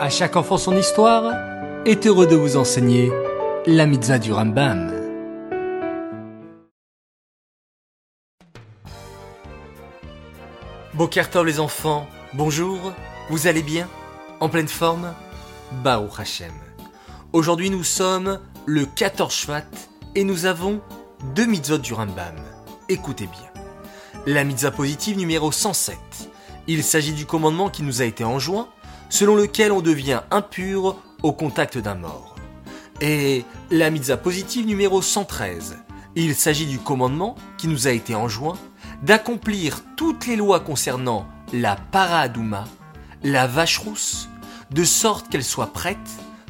À chaque enfant son histoire est heureux de vous enseigner la mitzvah du Rambam. Bokertov les enfants, bonjour, vous allez bien? En pleine forme? Baruch Hashem. Aujourd'hui nous sommes le 14 Shvat et nous avons deux mitzvot du Rambam. Écoutez bien. La mitzvah positive numéro 107. Il s'agit du commandement qui nous a été enjoint, selon lequel on devient impur au contact d'un mort. Et la mitzvah positive numéro 113. Il s'agit du commandement qui nous a été enjoint d'accomplir toutes les lois concernant la paradouma, la vache rousse, de sorte qu'elle soit prête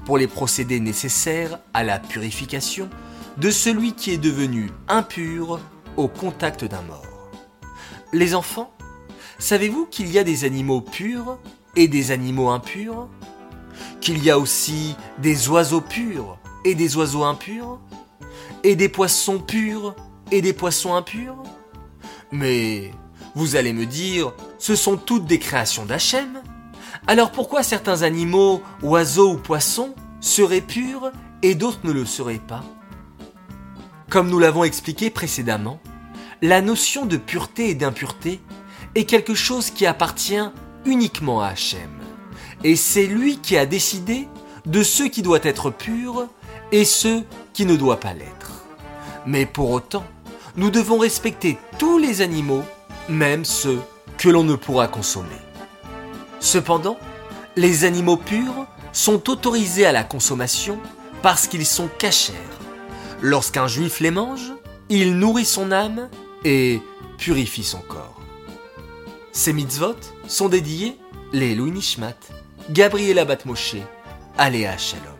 pour les procédés nécessaires à la purification de celui qui est devenu impur au contact d'un mort. Les enfants, savez-vous qu'il y a des animaux purs des animaux impurs Qu'il y a aussi des oiseaux purs et des oiseaux impurs Et des poissons purs et des poissons impurs. Mais vous allez me dire, ce sont toutes des créations d'Hachem. Alors pourquoi certains animaux, oiseaux ou poissons, seraient purs et d'autres ne le seraient pas? Comme nous l'avons expliqué précédemment, la notion de pureté et d'impureté est quelque chose qui appartient uniquement à Hachem. Et c'est lui qui a décidé de ce qui doit être pur et ce qui ne doit pas l'être. Mais pour autant, nous devons respecter tous les animaux, même ceux que l'on ne pourra consommer. Cependant, les animaux purs sont autorisés à la consommation parce qu'ils sont cachers. Lorsqu'un juif les mange, il nourrit son âme et purifie son corps. Ces mitzvot sont dédiés les Nishmat, Gabriela Batmoshe, Aléa Shalom.